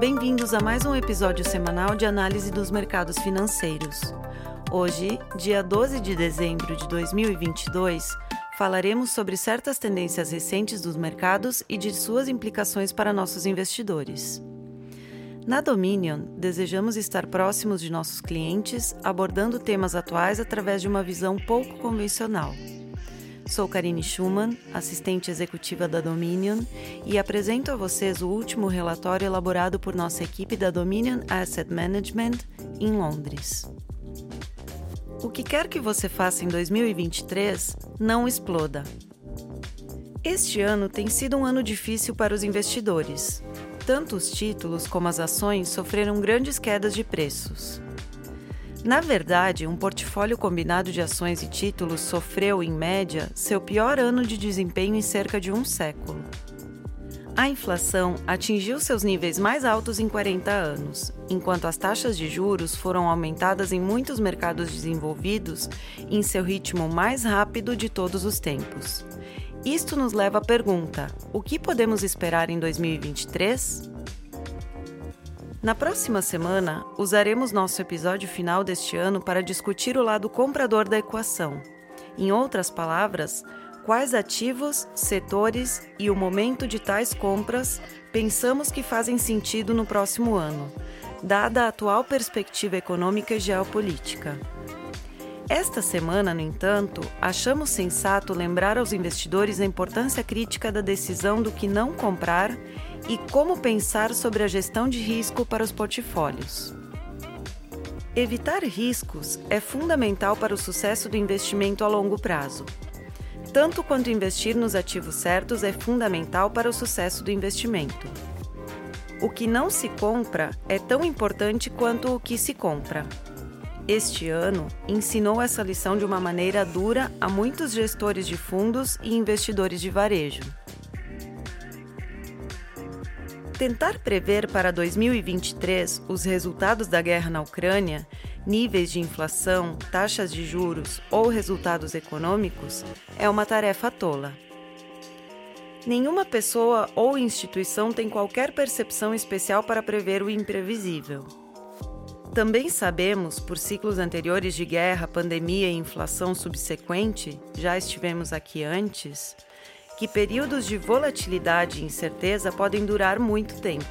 bem-vindos a mais um episódio semanal de análise dos mercados financeiros. Hoje, dia 12 de dezembro de 2022, falaremos sobre certas tendências recentes dos mercados e de suas implicações para nossos investidores. Na Dominion, desejamos estar próximos de nossos clientes, abordando temas atuais através de uma visão pouco convencional. Sou Karine Schumann, assistente executiva da Dominion, e apresento a vocês o último relatório elaborado por nossa equipe da Dominion Asset Management em Londres. O que quer que você faça em 2023, não exploda. Este ano tem sido um ano difícil para os investidores tanto os títulos como as ações sofreram grandes quedas de preços. Na verdade, um portfólio combinado de ações e títulos sofreu, em média, seu pior ano de desempenho em cerca de um século. A inflação atingiu seus níveis mais altos em 40 anos, enquanto as taxas de juros foram aumentadas em muitos mercados desenvolvidos em seu ritmo mais rápido de todos os tempos. Isto nos leva à pergunta: o que podemos esperar em 2023? Na próxima semana, usaremos nosso episódio final deste ano para discutir o lado comprador da equação. Em outras palavras, quais ativos, setores e o momento de tais compras pensamos que fazem sentido no próximo ano, dada a atual perspectiva econômica e geopolítica. Esta semana, no entanto, achamos sensato lembrar aos investidores a importância crítica da decisão do que não comprar e como pensar sobre a gestão de risco para os portfólios. Evitar riscos é fundamental para o sucesso do investimento a longo prazo. Tanto quanto investir nos ativos certos é fundamental para o sucesso do investimento. O que não se compra é tão importante quanto o que se compra. Este ano ensinou essa lição de uma maneira dura a muitos gestores de fundos e investidores de varejo. Tentar prever para 2023 os resultados da guerra na Ucrânia, níveis de inflação, taxas de juros ou resultados econômicos é uma tarefa tola. Nenhuma pessoa ou instituição tem qualquer percepção especial para prever o imprevisível. Também sabemos, por ciclos anteriores de guerra, pandemia e inflação subsequente, já estivemos aqui antes, que períodos de volatilidade e incerteza podem durar muito tempo.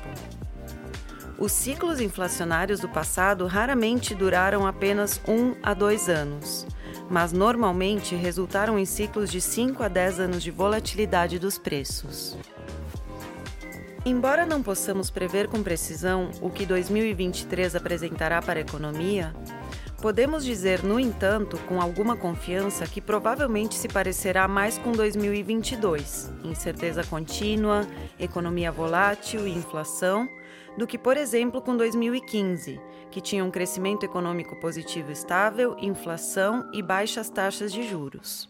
Os ciclos inflacionários do passado raramente duraram apenas um a dois anos, mas normalmente resultaram em ciclos de 5 a 10 anos de volatilidade dos preços. Embora não possamos prever com precisão o que 2023 apresentará para a economia, podemos dizer, no entanto, com alguma confiança que provavelmente se parecerá mais com 2022, incerteza contínua, economia volátil e inflação, do que, por exemplo, com 2015, que tinha um crescimento econômico positivo estável, inflação e baixas taxas de juros.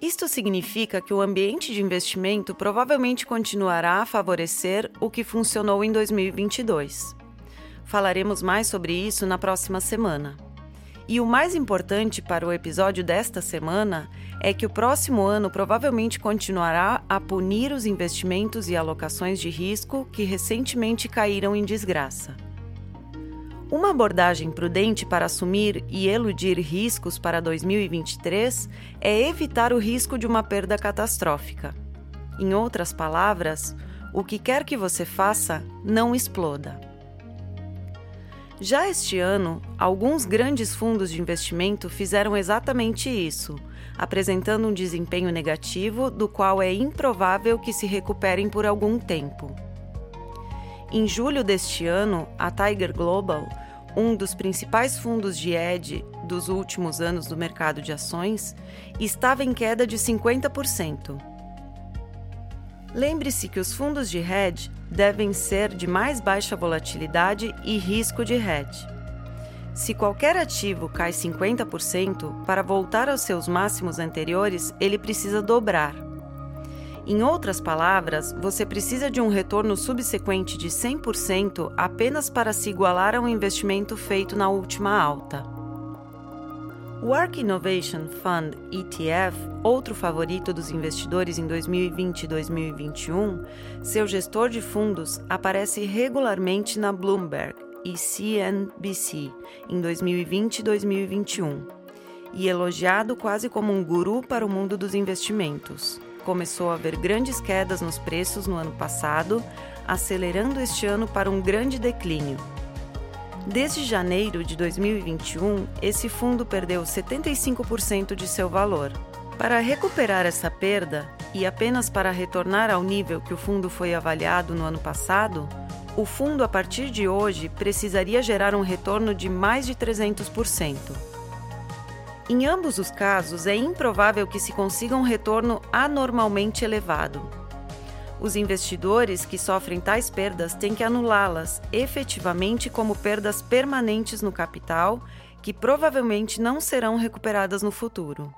Isto significa que o ambiente de investimento provavelmente continuará a favorecer o que funcionou em 2022. Falaremos mais sobre isso na próxima semana. E o mais importante para o episódio desta semana é que o próximo ano provavelmente continuará a punir os investimentos e alocações de risco que recentemente caíram em desgraça. Uma abordagem prudente para assumir e eludir riscos para 2023 é evitar o risco de uma perda catastrófica. Em outras palavras, o que quer que você faça, não exploda. Já este ano, alguns grandes fundos de investimento fizeram exatamente isso, apresentando um desempenho negativo do qual é improvável que se recuperem por algum tempo. Em julho deste ano, a Tiger Global, um dos principais fundos de hedge dos últimos anos do mercado de ações, estava em queda de 50%. Lembre-se que os fundos de hedge devem ser de mais baixa volatilidade e risco de hedge. Se qualquer ativo cai 50%, para voltar aos seus máximos anteriores, ele precisa dobrar. Em outras palavras, você precisa de um retorno subsequente de 100% apenas para se igualar a um investimento feito na última alta. O ARK Innovation Fund ETF, outro favorito dos investidores em 2020 e 2021, seu gestor de fundos aparece regularmente na Bloomberg e CNBC em 2020 e 2021, e elogiado quase como um guru para o mundo dos investimentos. Começou a haver grandes quedas nos preços no ano passado, acelerando este ano para um grande declínio Desde janeiro de 2021, esse fundo perdeu 75% de seu valor. Para recuperar essa perda, e apenas para retornar ao nível que o fundo foi avaliado no ano passado, o fundo a partir de hoje precisaria gerar um retorno de mais de 300%. Em ambos os casos, é improvável que se consiga um retorno anormalmente elevado, os investidores que sofrem tais perdas têm que anulá-las efetivamente como perdas permanentes no capital, que provavelmente não serão recuperadas no futuro.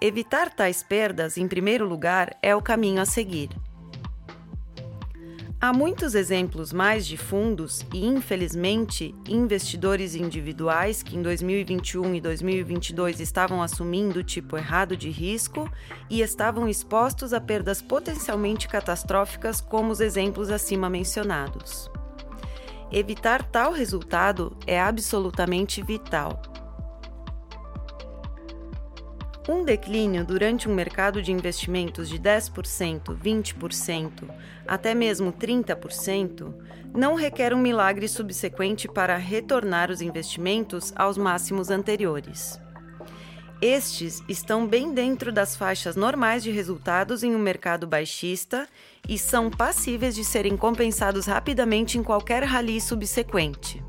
Evitar tais perdas, em primeiro lugar, é o caminho a seguir. Há muitos exemplos mais de fundos e, infelizmente, investidores individuais que em 2021 e 2022 estavam assumindo o tipo errado de risco e estavam expostos a perdas potencialmente catastróficas, como os exemplos acima mencionados. Evitar tal resultado é absolutamente vital. Um declínio durante um mercado de investimentos de 10%, 20%, até mesmo 30%, não requer um milagre subsequente para retornar os investimentos aos máximos anteriores. Estes estão bem dentro das faixas normais de resultados em um mercado baixista e são passíveis de serem compensados rapidamente em qualquer rally subsequente.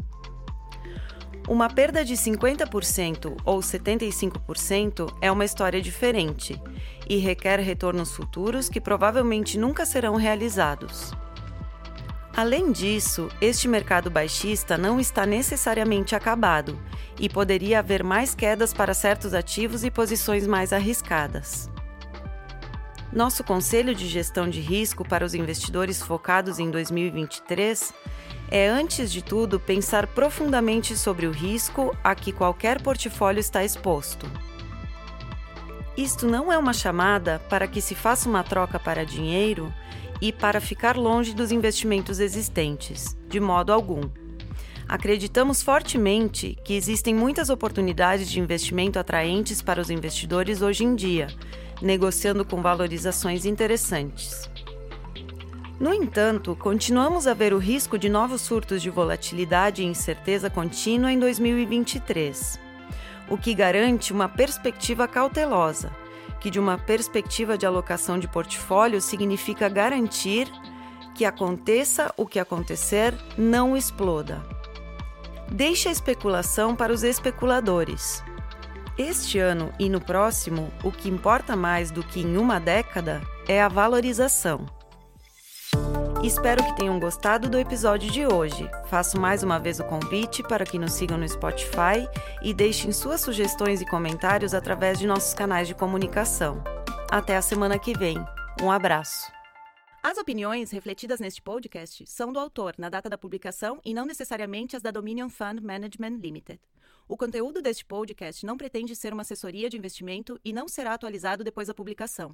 Uma perda de 50% ou 75% é uma história diferente e requer retornos futuros que provavelmente nunca serão realizados. Além disso, este mercado baixista não está necessariamente acabado e poderia haver mais quedas para certos ativos e posições mais arriscadas. Nosso conselho de gestão de risco para os investidores focados em 2023 é, antes de tudo, pensar profundamente sobre o risco a que qualquer portfólio está exposto. Isto não é uma chamada para que se faça uma troca para dinheiro e para ficar longe dos investimentos existentes, de modo algum. Acreditamos fortemente que existem muitas oportunidades de investimento atraentes para os investidores hoje em dia, negociando com valorizações interessantes. No entanto, continuamos a ver o risco de novos surtos de volatilidade e incerteza contínua em 2023, o que garante uma perspectiva cautelosa, que, de uma perspectiva de alocação de portfólio, significa garantir que aconteça o que acontecer, não exploda. Deixe a especulação para os especuladores. Este ano e no próximo, o que importa mais do que em uma década é a valorização. Espero que tenham gostado do episódio de hoje. Faço mais uma vez o convite para que nos sigam no Spotify e deixem suas sugestões e comentários através de nossos canais de comunicação. Até a semana que vem. Um abraço. As opiniões refletidas neste podcast são do autor na data da publicação e não necessariamente as da Dominion Fund Management Limited. O conteúdo deste podcast não pretende ser uma assessoria de investimento e não será atualizado depois da publicação.